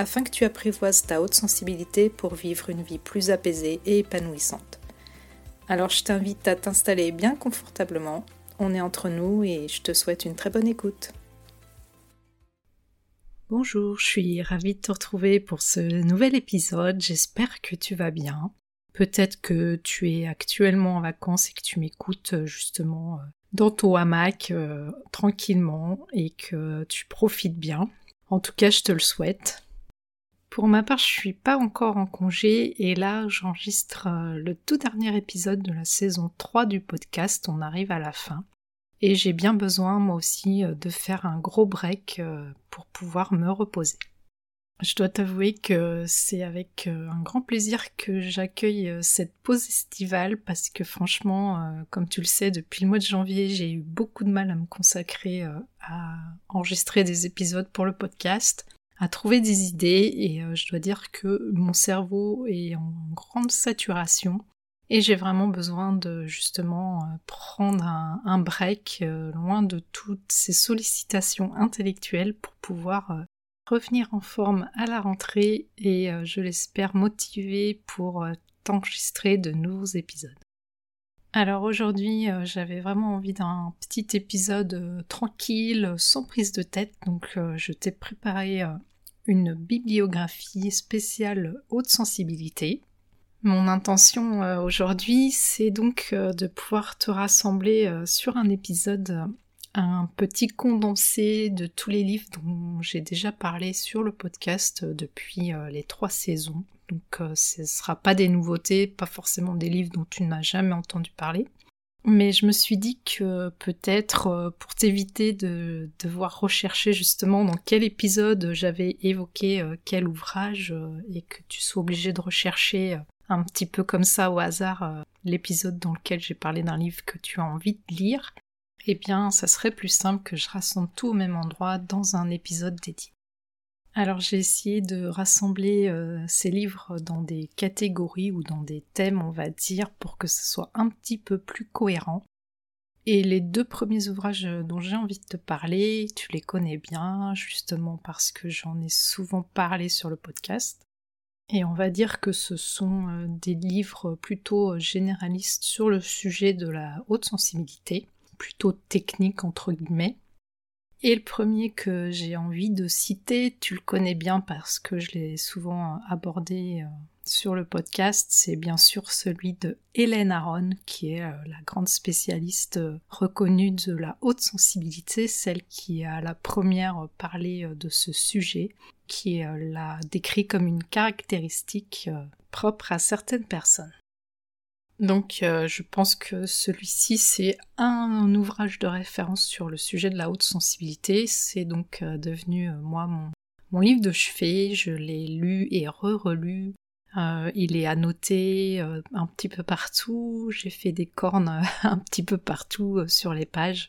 afin que tu apprivoises ta haute sensibilité pour vivre une vie plus apaisée et épanouissante. Alors je t'invite à t'installer bien confortablement, on est entre nous et je te souhaite une très bonne écoute. Bonjour, je suis ravie de te retrouver pour ce nouvel épisode, j'espère que tu vas bien. Peut-être que tu es actuellement en vacances et que tu m'écoutes euh, justement euh, dans ton hamac euh, tranquillement et que tu profites bien. En tout cas, je te le souhaite. Pour ma part, je suis pas encore en congé et là, j'enregistre euh, le tout dernier épisode de la saison 3 du podcast. On arrive à la fin. Et j'ai bien besoin, moi aussi, euh, de faire un gros break euh, pour pouvoir me reposer. Je dois t'avouer que c'est avec un grand plaisir que j'accueille cette pause estivale parce que franchement, comme tu le sais, depuis le mois de janvier, j'ai eu beaucoup de mal à me consacrer à enregistrer des épisodes pour le podcast à trouver des idées et euh, je dois dire que mon cerveau est en grande saturation et j'ai vraiment besoin de justement euh, prendre un, break euh, loin de toutes ces sollicitations intellectuelles pour pouvoir revenir en forme à la rentrée et je l'espère motiver pour t'enregistrer de nouveaux épisodes. Alors aujourd'hui, j'avais vraiment envie d'un petit épisode tranquille, sans prise de tête, donc je t'ai préparé une bibliographie spéciale haute sensibilité. Mon intention euh, aujourd'hui, c'est donc euh, de pouvoir te rassembler euh, sur un épisode un petit condensé de tous les livres dont j'ai déjà parlé sur le podcast depuis les trois saisons. Donc ce ne sera pas des nouveautés, pas forcément des livres dont tu n'as jamais entendu parler. Mais je me suis dit que peut-être euh, pour t'éviter de devoir rechercher justement dans quel épisode j'avais évoqué euh, quel ouvrage euh, et que tu sois obligé de rechercher un petit peu comme ça au hasard l'épisode dans lequel j'ai parlé d'un livre que tu as envie de lire, eh bien ça serait plus simple que je rassemble tout au même endroit dans un épisode dédié. Alors j'ai essayé de rassembler euh, ces livres dans des catégories ou dans des thèmes, on va dire, pour que ce soit un petit peu plus cohérent. Et les deux premiers ouvrages dont j'ai envie de te parler, tu les connais bien, justement parce que j'en ai souvent parlé sur le podcast. Et on va dire que ce sont euh, des livres plutôt généralistes sur le sujet de la haute sensibilité, plutôt technique entre guillemets. Et le premier que j'ai envie de citer, tu le connais bien parce que je l'ai souvent abordé euh, sur le podcast, c'est bien sûr celui de Hélène Aron, qui est euh, la grande spécialiste euh, reconnue de la haute sensibilité, celle qui a la première parlé de ce sujet, qui l'a décrit comme une caractéristique propre à certaines personnes. Donc euh, je pense que celui-ci c'est un, ouvrage de référence sur le sujet de la haute sensibilité. C'est donc euh, devenu euh, moi mon, mon, livre de chevet. Je l'ai lu et re-relu. il est annoté un petit peu partout. J'ai fait des cornes un petit peu partout sur les pages.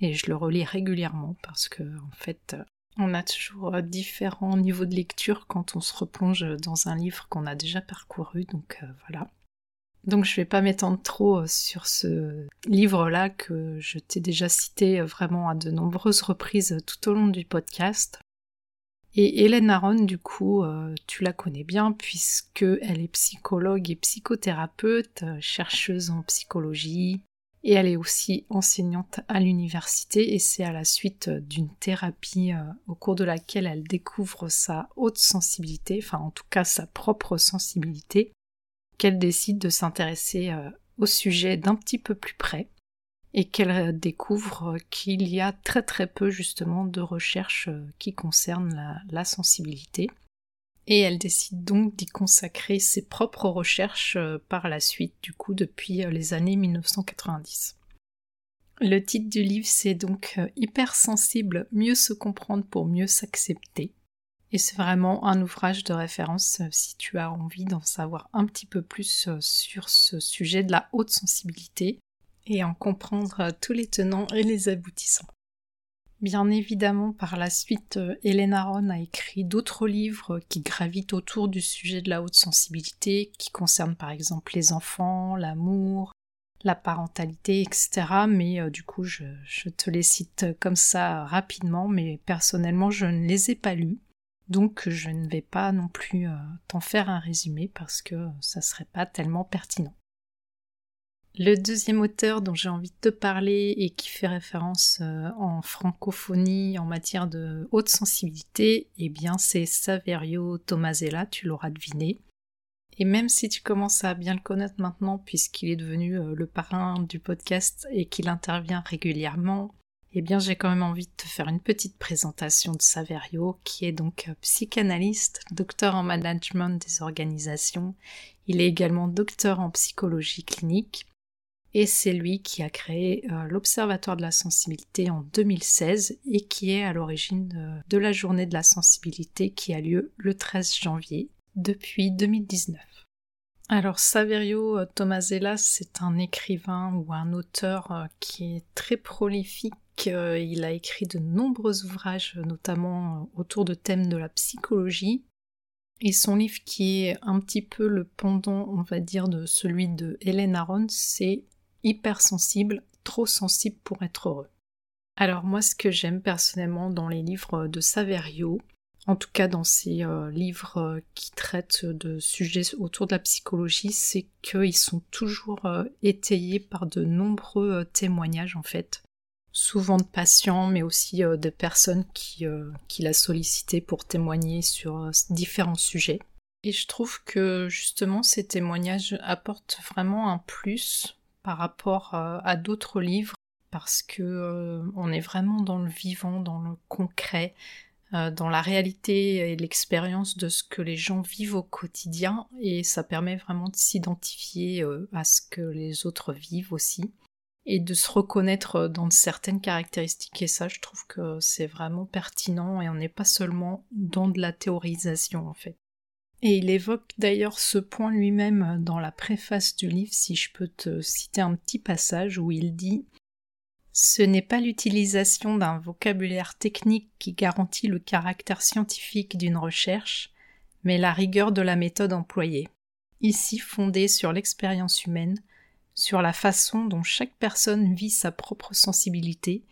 Et je le relis régulièrement parce que en fait on a toujours différents niveaux de lecture quand on se replonge dans un livre qu'on a déjà parcouru. Donc voilà. Donc je vais pas m'étendre trop euh, sur ce livre-là que je t'ai déjà cité euh, vraiment à de nombreuses reprises tout au long du podcast. Et Hélène Aron, du coup, euh, tu la connais bien puisque elle est psychologue et psychothérapeute, chercheuse en psychologie, et elle est aussi enseignante à l'université et c'est à la suite d'une thérapie au cours de laquelle elle découvre sa haute sensibilité, enfin en tout cas sa propre sensibilité, qu'elle décide de s'intéresser euh, au sujet d'un petit peu plus près et qu'elle euh, découvre qu'il y a très très peu justement de recherches euh, qui concernent la, sensibilité. Et elle décide donc d'y consacrer ses propres recherches par la suite, du coup, depuis les années 1990. Le titre du livre, c'est donc Hypersensible, mieux se comprendre pour mieux s'accepter. Et c'est vraiment un ouvrage de référence euh, si tu as envie d'en savoir un petit peu plus euh, sur ce sujet de la haute sensibilité et en comprendre euh, tous les tenants et les aboutissants. Bien évidemment, par la suite, Hélène Aron a écrit d'autres livres qui gravitent autour du sujet de la haute sensibilité, qui concernent par exemple les enfants, l'amour, la parentalité, etc. Mais du coup, je, je, te les cite comme ça rapidement, mais personnellement, je ne les ai pas lus. Donc je ne vais pas non plus euh, t'en faire un résumé parce que ça serait pas tellement pertinent. Le deuxième auteur dont j'ai envie de te parler et qui fait référence euh, en francophonie en matière de haute sensibilité, eh bien c'est Saverio Tomasella, tu l'auras deviné. Et même si tu commences à bien le connaître maintenant puisqu'il est devenu euh, le parrain du podcast et qu'il intervient régulièrement, eh bien j'ai quand même envie de te faire une petite présentation de Saverio, qui est donc euh, psychanalyste, docteur en management des organisations. Il est également docteur en psychologie clinique. Et c'est lui qui a créé euh, l'Observatoire de la sensibilité en 2016 et qui est à l'origine de, de la journée de la sensibilité qui a lieu le 13 janvier depuis 2019. Alors Saverio euh, Tomasella, c'est un écrivain ou un auteur qui est très prolifique il a écrit de nombreux ouvrages, notamment euh, autour de thèmes de la psychologie. Et son livre qui est un petit peu le pendant, on va dire, de celui de Hélène Aron, c'est Hypersensible, trop sensible pour être heureux. Alors moi, ce que j'aime personnellement dans les livres de Saverio, en tout cas dans ces euh, livres euh, qui traitent de sujets autour de la psychologie, c'est qu'ils sont toujours étayés par de nombreux témoignages en fait souvent de patients, mais aussi euh, de personnes qui, euh, qui l'a sollicité pour témoigner sur euh, différents sujets. Et je trouve que justement ces témoignages apportent vraiment un plus par rapport à d'autres livres parce que on est vraiment dans le vivant, dans le concret, dans la réalité et l'expérience de ce que les gens vivent au quotidien et ça permet vraiment de s'identifier à ce que les autres vivent aussi et de se reconnaître dans certaines caractéristiques. Et ça, je trouve que c'est vraiment pertinent et on n'est pas seulement dans de la théorisation en fait. Et il évoque d'ailleurs ce point lui-même dans la préface du livre, si je peux te citer un petit passage où il dit Ce n'est pas l'utilisation d'un vocabulaire technique qui garantit le caractère scientifique d'une recherche, mais la rigueur de la méthode employée, ici fondée sur l'expérience humaine, sur la façon dont chaque personne vit sa propre sensibilité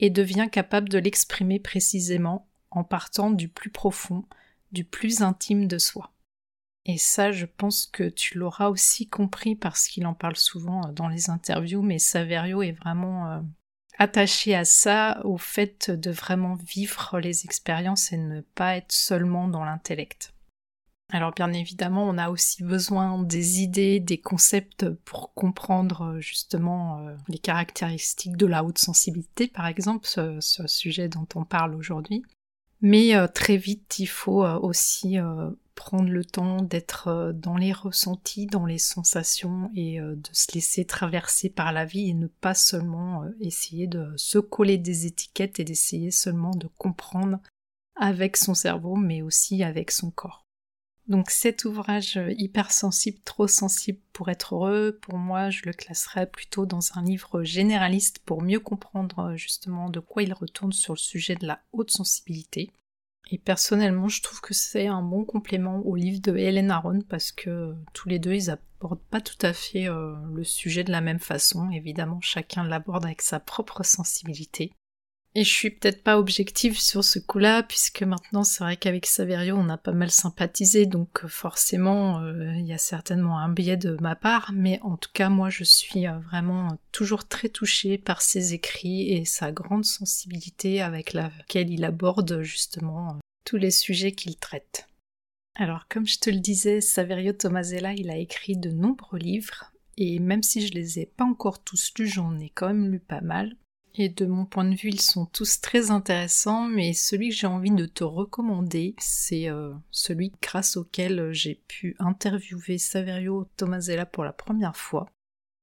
et devient capable de l'exprimer précisément en partant du plus profond, du plus intime de soi. Et ça, je pense que tu l'auras aussi compris parce qu'il en parle souvent dans les interviews, mais Saverio est vraiment euh, attaché à ça, au fait de vraiment vivre les expériences et ne pas être seulement dans l'intellect. Alors bien évidemment, on a aussi besoin des idées, des concepts pour comprendre euh, justement euh, les caractéristiques de la haute sensibilité, par exemple, ce, sujet dont on parle aujourd'hui. Mais euh, très vite, il faut aussi prendre le temps d'être dans les ressentis, dans les sensations et de se laisser traverser par la vie et ne pas seulement essayer de se coller des étiquettes et d'essayer seulement de comprendre avec son cerveau, mais aussi avec son corps. Donc cet ouvrage euh, hypersensible, trop sensible pour être heureux, pour moi je le classerais plutôt dans un livre généraliste pour mieux comprendre euh, justement de quoi il retourne sur le sujet de la haute sensibilité. Et personnellement je trouve que c'est un bon complément au livre de Hélène Aron parce que euh, tous les deux ils abordent pas tout à fait le sujet de la même façon, évidemment chacun l'aborde avec sa propre sensibilité. Et je suis peut-être pas objective sur ce coup-là, puisque maintenant c'est vrai qu'avec Saverio on a pas mal sympathisé, donc euh, forcément euh, il y a certainement un biais de ma part, mais en tout cas moi je suis euh, vraiment toujours très touchée par ses écrits et sa grande sensibilité avec laquelle il aborde justement tous les sujets qu'il traite. Alors comme je te le disais, Saverio Tomasella il a écrit de nombreux livres, et même si je les ai pas encore tous lus, j'en ai quand même lu pas mal. Et de mon point de vue, ils sont tous très intéressants, mais celui que j'ai envie de te recommander, c'est euh, celui grâce auquel j'ai pu interviewer Saverio Tomasella pour la première fois.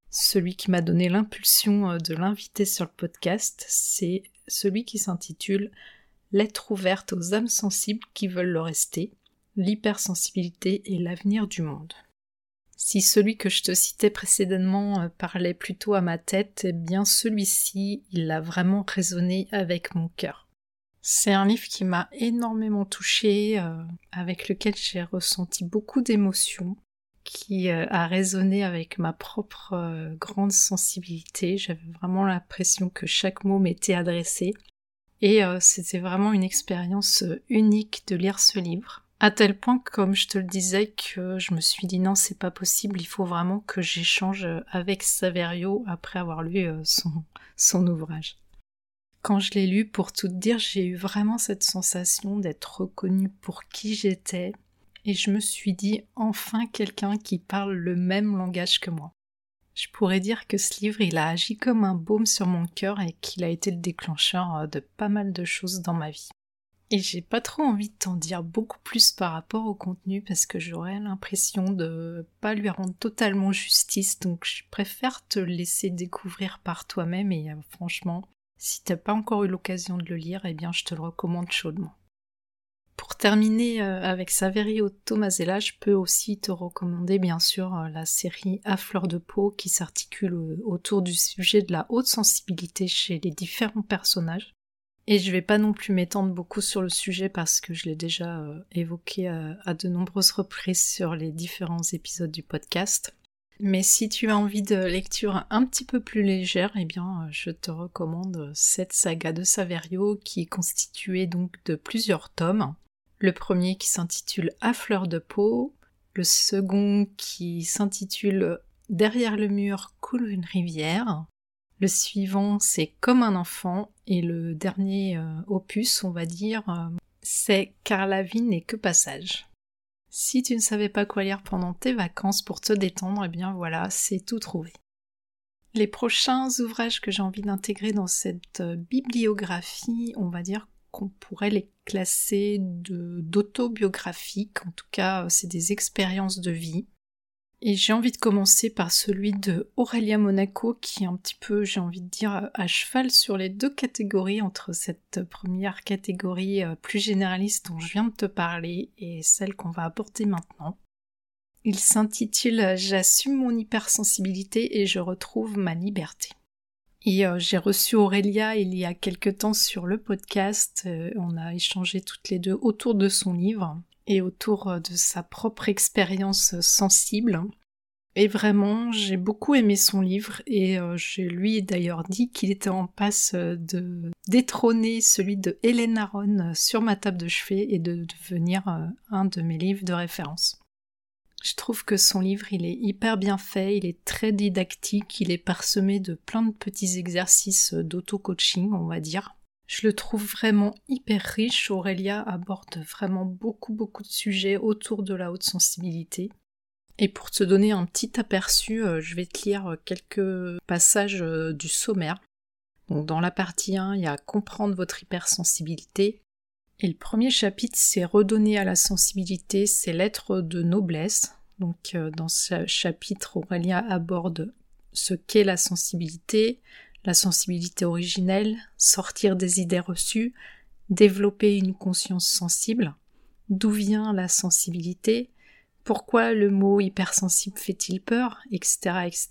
Celui qui m'a donné l'impulsion euh, de l'inviter sur le podcast, c'est celui qui s'intitule lettre ouverte aux âmes sensibles qui veulent le rester, l'hypersensibilité et l'avenir du monde. Si celui que je te citais précédemment euh, parlait plutôt à ma tête, eh bien celui-ci, il a vraiment résonné avec mon cœur. C'est un livre qui m'a énormément touchée, euh, avec lequel j'ai ressenti beaucoup d'émotions, qui euh, a résonné avec ma propre grande sensibilité. J'avais vraiment l'impression que chaque mot m'était adressé. Et c'était vraiment une expérience unique de lire ce livre. À tel point, comme je te le disais, que je me suis dit non, c'est pas possible, il faut vraiment que j'échange avec Saverio après avoir lu euh, son, ouvrage. Quand je l'ai lu, pour tout dire, j'ai eu vraiment cette sensation d'être reconnue pour qui j'étais, et je me suis dit enfin quelqu'un qui parle le même langage que moi. Je pourrais dire que ce livre, il a agi comme un baume sur mon cœur et qu'il a été le déclencheur euh, de pas mal de choses dans ma vie. Et j'ai pas trop envie de t'en dire beaucoup plus par rapport au contenu parce que j'aurais l'impression de pas lui rendre totalement justice, donc je préfère te laisser découvrir par toi-même et euh, franchement, si t'as pas encore eu l'occasion de le lire, eh bien je te le recommande chaudement. Pour terminer euh, avec Saverio Tomasella, je peux aussi te recommander bien sûr euh, la série À fleur de peau qui s'articule autour du sujet de la haute sensibilité chez les différents personnages. Et je vais pas non plus m'étendre beaucoup sur le sujet parce que je l'ai déjà euh, évoqué euh, à, de nombreuses reprises sur les différents épisodes du podcast. Mais si tu as envie de lecture un petit peu plus légère, eh bien, euh, je te recommande cette saga de Saverio qui est constituée donc de plusieurs tomes. Le premier qui s'intitule À fleur de peau, le second qui s'intitule Derrière le mur coule une rivière, le suivant, c'est Comme un enfant, et le dernier euh, opus, on va dire, euh, c'est Car la vie n'est que passage. Si tu ne savais pas quoi lire pendant tes vacances pour te détendre, eh bien voilà, c'est tout trouvé. Les prochains ouvrages que j'ai envie d'intégrer dans cette euh, bibliographie, on va dire qu'on pourrait les classer d'autobiographiques, en tout cas c'est des expériences de vie. Et j'ai envie de commencer par celui de Aurélia Monaco, qui est un petit peu, j'ai envie de dire, à cheval sur les deux catégories, entre cette première catégorie euh, plus généraliste dont je viens de te parler et celle qu'on va aborder maintenant. Il s'intitule J'assume mon hypersensibilité et je retrouve ma liberté. Et euh, j'ai reçu Aurélia il y a quelque temps sur le podcast. Euh, on a échangé toutes les deux autour de son livre et autour euh, de sa propre expérience euh, sensible. Et vraiment, j'ai beaucoup aimé son livre et euh, je lui ai d'ailleurs dit qu'il était en passe de détrôner celui de Hélène Aron sur ma table de chevet et de devenir un de mes livres de référence. Je trouve que son livre, il est hyper bien fait, il est très didactique, il est parsemé de plein de petits exercices d'auto-coaching, on va dire. Je le trouve vraiment hyper riche. Aurélia aborde vraiment beaucoup beaucoup de sujets autour de la haute sensibilité. Et pour te donner un petit aperçu, euh, je vais te lire quelques passages euh, du sommaire. Dans la partie 1, il y a comprendre votre hypersensibilité. Et le premier chapitre, c'est redonner à la sensibilité ses lettres de noblesse. Donc euh, dans ce chapitre, Aurélia aborde ce qu'est la sensibilité, la sensibilité originelle, sortir des idées reçues, développer une conscience sensible, d'où vient la sensibilité, pourquoi le mot hypersensible fait-il peur, etc..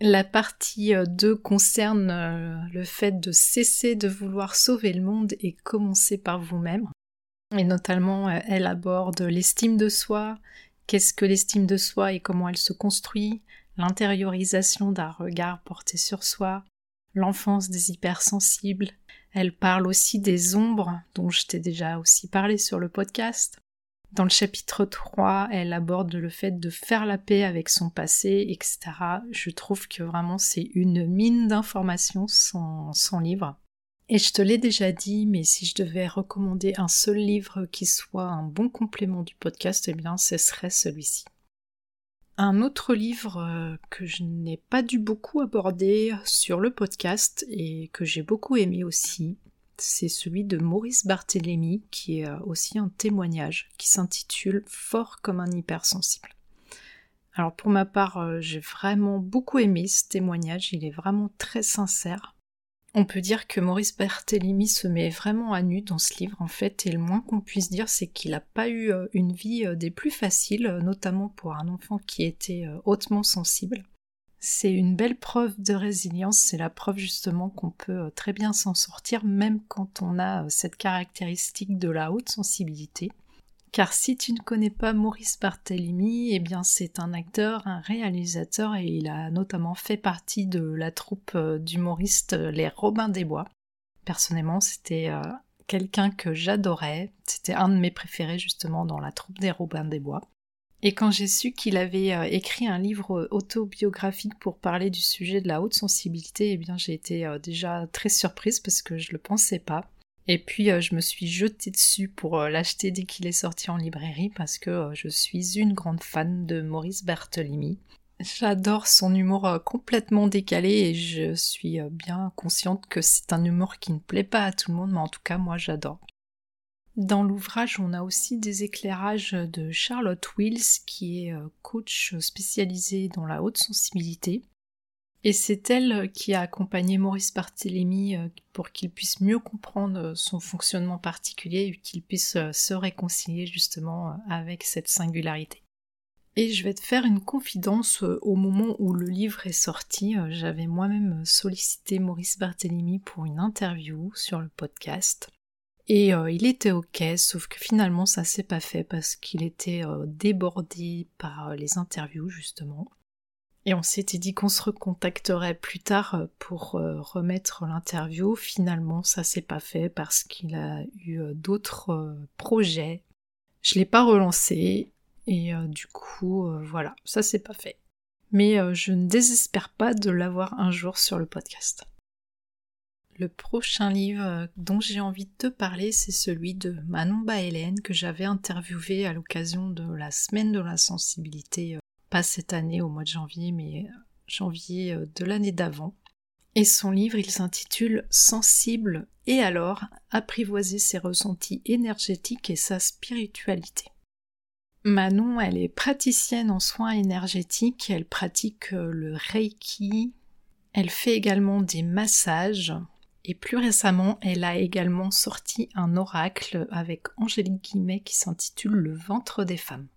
La partie 2 euh, concerne euh, le fait de cesser de vouloir sauver le monde et commencer par vous-même. Et notamment, euh, elle aborde l'estime de soi, qu'est-ce que l'estime de soi et comment elle se construit, l'intériorisation d'un regard porté sur soi, l'enfance des hypersensibles. Elle parle aussi des ombres, dont je t'ai déjà aussi parlé sur le podcast. Dans le chapitre 3, elle aborde le fait de faire la paix avec son passé, etc. Je trouve que vraiment c'est une mine d'informations son, son livre. Et je te l'ai déjà dit, mais si je devais recommander un seul livre qui soit un bon complément du podcast, eh bien ce serait celui-ci. Un autre livre euh, que je n'ai pas dû beaucoup aborder sur le podcast et que j'ai beaucoup aimé aussi, c'est celui de Maurice Barthélémy qui est euh, aussi un témoignage qui s'intitule Fort comme un hypersensible. Alors pour ma part, euh, j'ai vraiment beaucoup aimé ce témoignage, il est vraiment très sincère. On peut dire que Maurice Berthélémy se met vraiment à nu dans ce livre en fait, et le moins qu'on puisse dire c'est qu'il n'a pas eu euh, une vie euh, des plus faciles, euh, notamment pour un enfant qui était hautement sensible. C'est une belle preuve de résilience, c'est la preuve justement qu'on peut très bien s'en sortir même quand on a cette caractéristique de la haute sensibilité. Car si tu ne connais pas Maurice Barthélemy, eh bien c'est un acteur, un réalisateur et il a notamment fait partie de la troupe euh, d'humoristes euh, Les Robins des Bois. Personnellement, c'était euh, quelqu'un que j'adorais, c'était un de mes préférés justement dans la troupe des Robins des Bois. Et quand j'ai su qu'il avait écrit un livre autobiographique pour parler du sujet de la haute sensibilité, eh bien j'ai été déjà très surprise parce que je le pensais pas. Et puis euh, je me suis jetée dessus pour euh, l'acheter dès qu'il est sorti en librairie parce que euh, je suis une grande fan de Maurice Berthelemy. J'adore son humour complètement décalé et je suis bien consciente que c'est un humour qui ne plaît pas à tout le monde, mais en tout cas moi j'adore. Dans l'ouvrage, on a aussi des éclairages de Charlotte Wills, qui est coach spécialisée dans la haute sensibilité. Et c'est elle qui a accompagné Maurice Barthélémy euh, pour qu'il puisse mieux comprendre euh, son fonctionnement particulier et qu'il puisse euh, se réconcilier justement avec cette singularité. Et je vais te faire une confidence, au moment où le livre est sorti, j'avais moi-même sollicité Maurice Barthélémy pour une interview sur le podcast. Et il était ok, sauf que finalement ça s'est pas fait parce qu'il était débordé par les interviews justement. Et on s'était dit qu'on se recontacterait plus tard euh, pour euh, remettre l'interview. Finalement, ça s'est pas fait parce qu'il a eu euh, d'autres projets. Je l'ai pas relancé et du coup, voilà, ça s'est pas fait. Mais je ne désespère pas de l'avoir un jour sur le podcast. Le prochain livre dont j'ai envie de te parler, c'est celui de Manon Hélène que j'avais interviewé à l'occasion de la semaine de la sensibilité cette année au mois de janvier, mais janvier euh, de l'année d'avant. Et son livre, il s'intitule Sensible et alors apprivoiser ses ressentis énergétiques et sa spiritualité. Manon, elle est praticienne en soins énergétiques, elle pratique euh, le Reiki, elle fait également des massages, et plus récemment, elle a également sorti un oracle avec Angélique Guimet qui s'intitule Le ventre des femmes.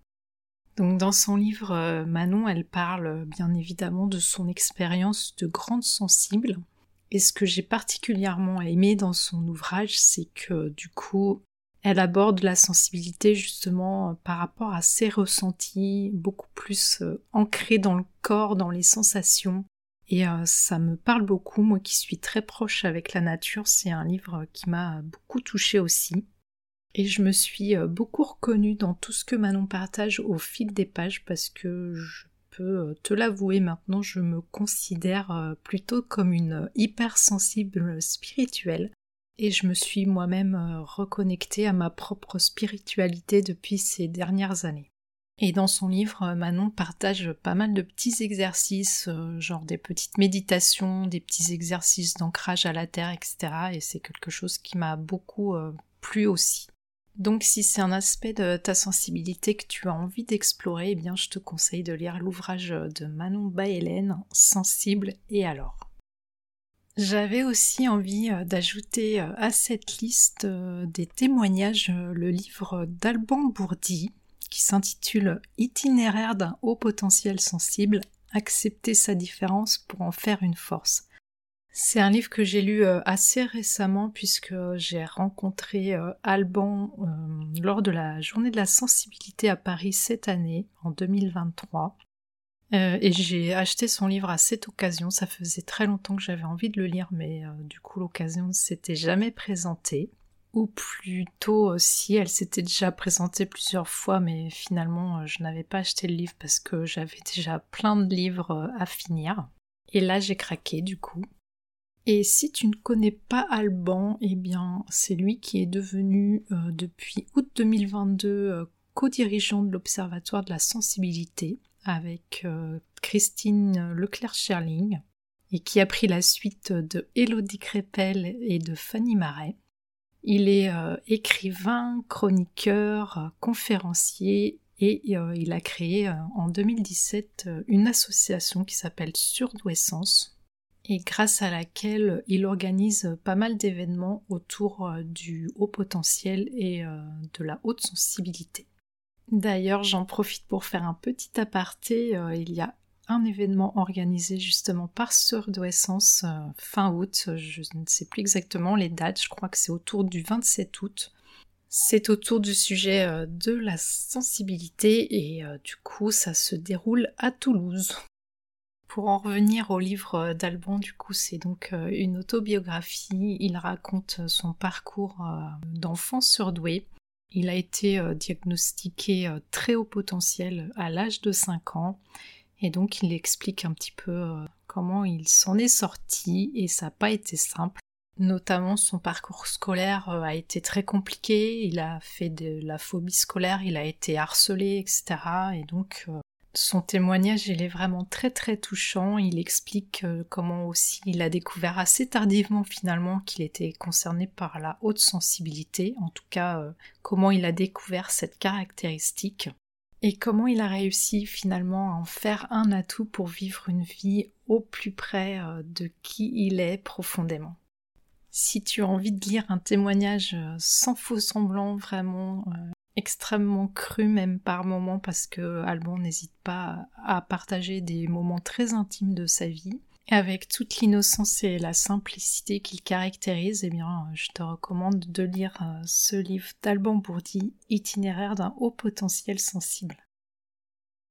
Donc dans son livre, euh, Manon, elle parle euh, bien évidemment de son expérience de grande sensible. Et ce que j'ai particulièrement aimé dans son ouvrage, c'est que du coup, elle aborde la sensibilité justement euh, par rapport à ses ressentis, beaucoup plus ancrés dans le corps, dans les sensations. Et ça me parle beaucoup, moi qui suis très proche avec la nature, c'est un livre qui m'a beaucoup touchée aussi. Et je me suis euh, beaucoup reconnue dans tout ce que Manon partage au fil des pages parce que je peux euh, te l'avouer maintenant, je me considère euh, plutôt comme une hypersensible spirituelle et je me suis moi-même reconnectée à ma propre spiritualité depuis ces dernières années. Et dans son livre, Manon partage pas mal de petits exercices, genre des petites méditations, des petits exercices d'ancrage à la terre, etc. Et c'est quelque chose qui m'a beaucoup plu aussi. Donc si c'est un aspect de ta sensibilité que tu as envie d'explorer, eh bien je te conseille de lire l'ouvrage de Manon Baélène, Sensible et alors. J'avais aussi envie euh, d'ajouter euh, à cette liste euh, des témoignages le livre d'Alban Bourdi qui s'intitule Itinéraire d'un haut potentiel sensible, accepter sa différence pour en faire une force. C'est un livre que j'ai lu euh, assez récemment puisque j'ai rencontré euh, Alban euh, lors de la journée de la sensibilité à Paris cette année, en 2023. et j'ai acheté son livre à cette occasion. Ça faisait très longtemps que j'avais envie de le lire, mais du coup l'occasion ne s'était jamais présentée. Ou plutôt si elle s'était déjà présentée plusieurs fois, mais finalement je n'avais pas acheté le livre parce que j'avais déjà plein de livres à finir. Et là j'ai craqué du coup. Et si tu ne connais pas Alban, eh bien c'est lui qui est devenu euh, depuis août 2022 euh, co-dirigeant de l'Observatoire de la sensibilité avec euh, Christine Leclerc-Scherling et qui a pris la suite de Elodie Crépel et de Fanny Marais. Il est écrivain, chroniqueur, conférencier et il a créé en 2017 une association qui s'appelle Surdouessance et grâce à laquelle il organise pas mal d'événements autour euh, du haut potentiel et euh, de la haute sensibilité. D'ailleurs, j'en profite pour faire un petit aparté. Euh, il y a un événement organisé justement par Sœur de Essence fin août. Je ne sais plus exactement les dates. Je crois que c'est autour du 27 août. C'est autour du sujet de la sensibilité et du coup ça se déroule à Toulouse. Pour en revenir au livre euh, d'Alban, du coup, c'est donc euh, une autobiographie. Il raconte euh, son parcours d'enfant surdoué. Il a été diagnostiqué très haut potentiel à l'âge de 5 ans. Et donc, il explique un petit peu comment il s'en est sorti et ça n'a pas été simple. Notamment, son parcours scolaire a été très compliqué. Il a fait de la phobie scolaire, il a été harcelé, etc. Et donc, son témoignage, il est vraiment très très touchant. Il explique euh, comment aussi il a découvert assez tardivement finalement qu'il était concerné par la haute sensibilité, en tout cas euh, comment il a découvert cette caractéristique et comment il a réussi finalement à en faire un atout pour vivre une vie au plus près euh, de qui il est profondément. Si tu as envie de lire un témoignage sans faux semblant, vraiment extrêmement cru même par moments parce que Alban n'hésite pas à partager des moments très intimes de sa vie. Avec toute l'innocence et la simplicité qu'il caractérise, eh bien, je te recommande de lire euh, ce livre d'Alban Bourdi, Itinéraire d'un haut potentiel sensible.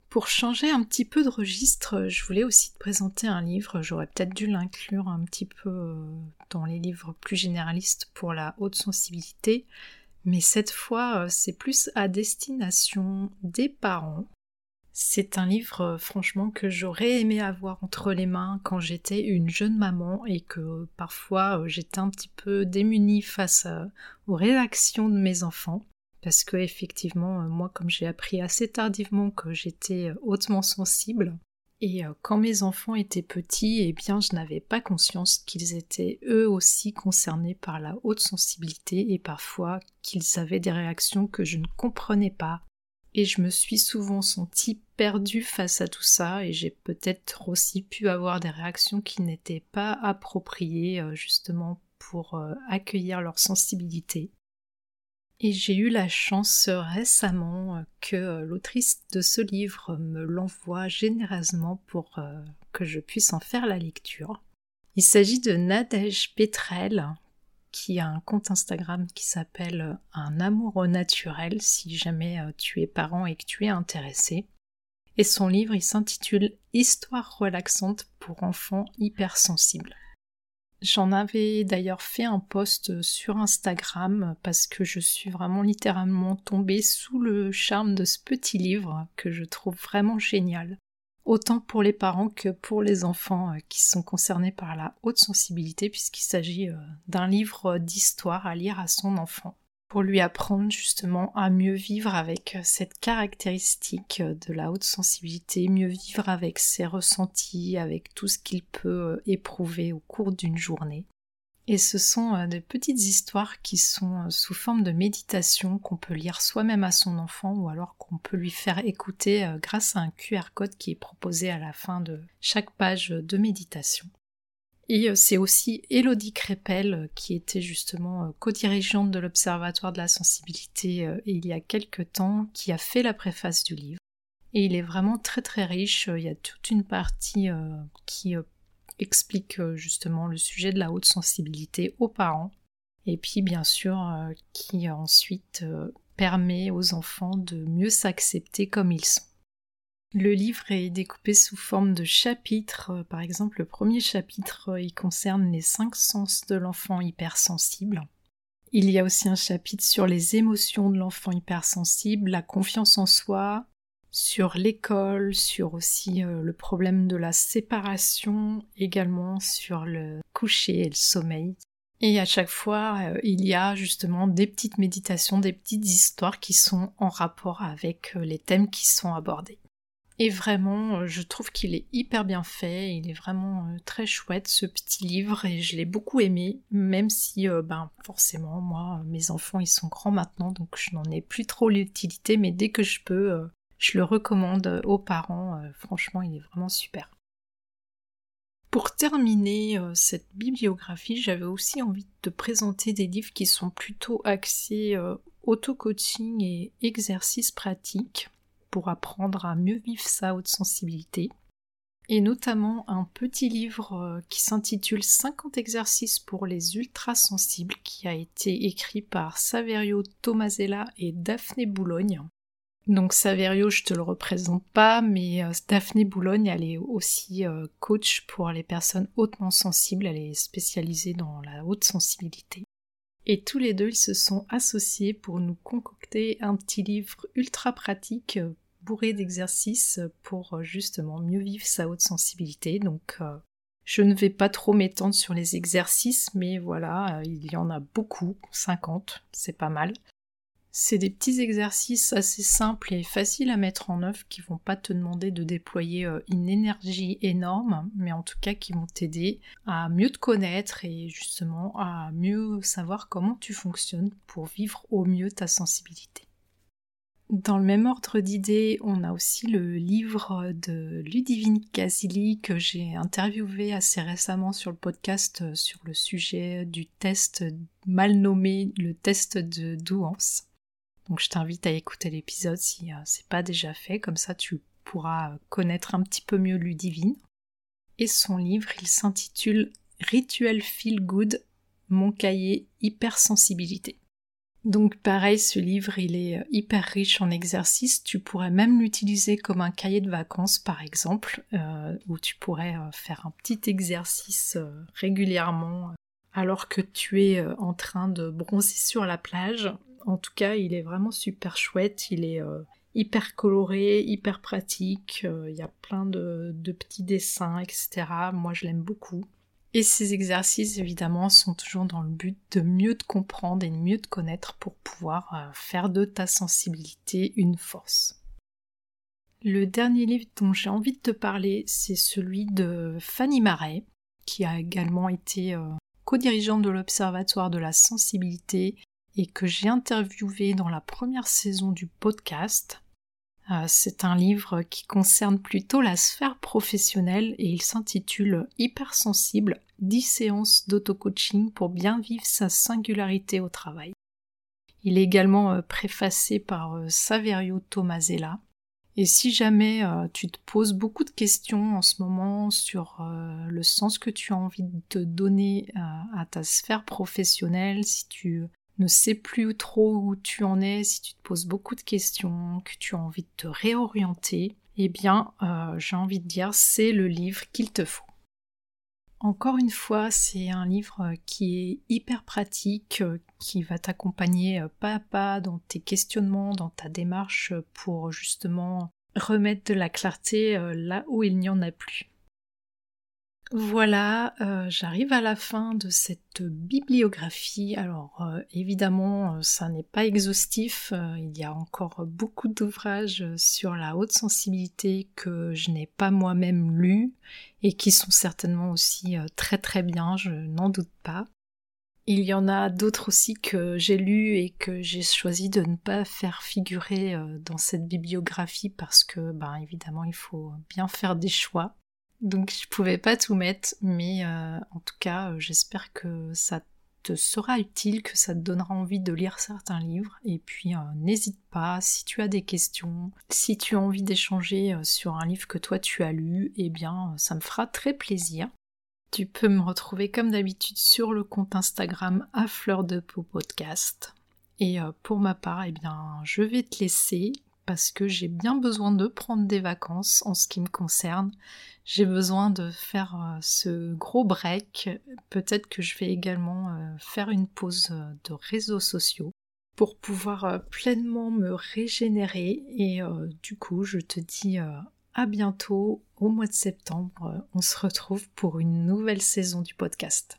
Pour changer un petit peu de registre, je voulais aussi te présenter un livre, j'aurais peut-être dû l'inclure un petit peu euh, dans les livres plus généralistes pour la haute sensibilité, mais cette fois, euh, c'est plus à destination des parents. C'est un livre, euh, franchement, que j'aurais aimé avoir entre les mains quand j'étais une jeune maman et que parfois euh, j'étais un petit peu démunie face aux réactions de mes enfants. Parce que, effectivement, moi, comme j'ai appris assez tardivement que j'étais hautement sensible, et euh, quand mes enfants étaient petits, eh bien, je n'avais pas conscience qu'ils étaient eux aussi concernés par la haute sensibilité et parfois qu'ils avaient des réactions que je ne comprenais pas. Et je me suis souvent sentie perdue face à tout ça et j'ai peut-être aussi pu avoir des réactions qui n'étaient pas appropriées euh, justement pour euh, accueillir leur sensibilité. Et j'ai eu la chance récemment euh, que euh, l'autrice de ce livre me l'envoie généreusement pour euh, que je puisse en faire la lecture. Il s'agit de Nadège Petrel, qui a un compte Instagram qui s'appelle Un amour naturel si jamais tu es parent et que tu es intéressé. Et son livre il s'intitule Histoire relaxante pour enfants hypersensibles. J'en avais d'ailleurs fait un post sur Instagram parce que je suis vraiment littéralement tombée sous le charme de ce petit livre que je trouve vraiment génial. Autant pour les parents que pour les enfants euh, qui sont concernés par la haute sensibilité puisqu'il s'agit euh, d'un livre d'histoire à lire à son enfant pour lui apprendre justement à mieux vivre avec euh, cette caractéristique euh, de la haute sensibilité, mieux vivre avec ses ressentis, avec tout ce qu'il peut euh, éprouver au cours d'une journée. Et ce sont des petites histoires qui sont sous forme de méditation qu'on peut lire soi-même à son enfant ou alors qu'on peut lui faire écouter grâce à un QR code qui est proposé à la fin de chaque page de méditation. Et euh, c'est aussi Elodie Crépel, euh, qui était justement euh, co-dirigeante de l'Observatoire de la sensibilité il y a quelque temps, qui a fait la préface du livre. Et il est vraiment très très riche. Il y a toute une partie qui explique justement le sujet de la haute sensibilité aux parents. Et puis bien sûr qui ensuite permet aux enfants de mieux s'accepter comme ils sont. Le livre est découpé sous forme de chapitres. Euh, par exemple, le premier chapitre, euh, il concerne les cinq sens de l'enfant hypersensible. Il y a aussi un chapitre sur les émotions de l'enfant hypersensible, la confiance en soi, sur l'école, sur aussi euh, le problème de la séparation, également sur le coucher et le sommeil. Et à chaque fois, il y a justement des petites méditations, des petites histoires qui sont en rapport avec les thèmes qui sont abordés. Et vraiment, euh, je trouve qu'il est hyper bien fait, il est vraiment euh, très chouette ce petit livre et je l'ai beaucoup aimé, même si, euh, ben, forcément, moi, mes enfants, ils sont grands maintenant, donc je n'en ai plus trop l'utilité, mais dès que je peux, je le recommande aux parents, franchement, il est vraiment super. Pour terminer cette bibliographie, j'avais aussi envie de te présenter des livres qui sont plutôt axés auto-coaching et exercices pratiques pour apprendre à mieux vivre sa haute sensibilité. Et notamment un petit livre euh, qui s'intitule 50 exercices pour les ultra-sensibles qui a été écrit par Saverio Tomasella et Daphné Boulogne. Donc Saverio, je te le représente pas, mais euh, Daphné Boulogne, elle est aussi euh, coach pour les personnes hautement sensibles, elle est spécialisée dans la haute sensibilité. Et tous les deux, ils se sont associés pour nous concocter un petit livre ultra pratique, euh, bourré d'exercices pour justement mieux vivre sa haute sensibilité. Donc je ne vais pas trop m'étendre sur les exercices, mais voilà, il y en a beaucoup, 50, c'est pas mal. C'est des petits exercices assez simples et faciles à mettre en œuvre qui vont pas te demander de déployer euh, une énergie énorme, mais en tout cas qui vont t'aider à mieux te connaître et justement à mieux savoir comment tu fonctionnes pour vivre au mieux ta sensibilité. Dans le même ordre d'idées, on a aussi le livre de Ludivine Casili que j'ai interviewé assez récemment sur le podcast euh, sur le sujet du test mal nommé, le test de Douance. Donc je t'invite à écouter l'épisode si euh, c'est pas déjà fait, comme ça tu pourras connaître un petit peu mieux Ludivine. Et son livre, il s'intitule Rituel Feel Good, mon cahier hypersensibilité. Donc pareil, ce livre, il est euh, hyper riche en exercices. Tu pourrais même l'utiliser comme un cahier de vacances, par exemple, euh, où tu pourrais faire un petit exercice régulièrement alors que tu es en train de bronzer sur la plage en tout cas, il est vraiment super chouette. Il est euh, hyper coloré, hyper pratique. Euh, il y a plein de, petits dessins, etc. Moi, je l'aime beaucoup. Et ces exercices, évidemment, sont toujours dans le but de mieux te comprendre et de mieux te connaître pour pouvoir euh, faire de ta sensibilité une force. Le dernier livre dont j'ai envie de te parler, c'est celui de Fanny Marais, qui a également été co-dirigeante de l'Observatoire de la sensibilité et que j'ai interviewé dans la première saison du podcast. Euh, c'est un livre qui concerne plutôt la sphère professionnelle et il s'intitule Hypersensible 10 séances d'auto-coaching pour bien vivre sa singularité au travail. Il est également euh, préfacé par euh, Saverio Tomasella. Et si jamais tu te poses beaucoup de questions en ce moment sur le sens que tu as envie de donner à ta sphère professionnelle, si tu ne sais plus trop où tu en es, si tu te poses beaucoup de questions, que tu as envie de te réorienter, eh bien, euh, j'ai envie de dire, c'est le livre qu'il te faut. Encore une fois, c'est un livre qui est hyper pratique, qui va t'accompagner euh, pas à pas dans tes questionnements, dans ta démarche pour justement remettre de la clarté euh, là où il n'y en a plus. Voilà, euh, j'arrive à la fin de cette bibliographie. Alors euh, évidemment, euh, ça n'est pas exhaustif. il y a encore beaucoup d'ouvrages sur la haute sensibilité que je n'ai pas moi-même lus et qui sont certainement aussi très très bien, je n'en doute pas. Il y en a d'autres aussi que j'ai lus et que j'ai choisi de ne pas faire figurer dans cette bibliographie parce que, ben évidemment, il faut bien faire des choix. Donc je pouvais pas tout mettre, mais euh, en tout cas, euh, j'espère que ça te sera utile, que ça te donnera envie de lire certains livres. Et puis euh, n'hésite pas, si tu as des questions, si tu as envie d'échanger sur un livre que toi tu as lu, eh bien ça me fera très plaisir. Tu peux me retrouver comme d'habitude sur le compte Instagram à fleur de peau podcast. Et pour ma part, eh bien, je vais te laisser parce que j'ai bien besoin de prendre des vacances en ce qui me concerne. J'ai besoin de faire euh, ce gros break. Peut-être que je vais également euh, faire une pause euh, de réseaux sociaux pour pouvoir pleinement me régénérer. Et du coup, je te dis à bientôt au mois de septembre. On se retrouve pour une nouvelle saison du podcast.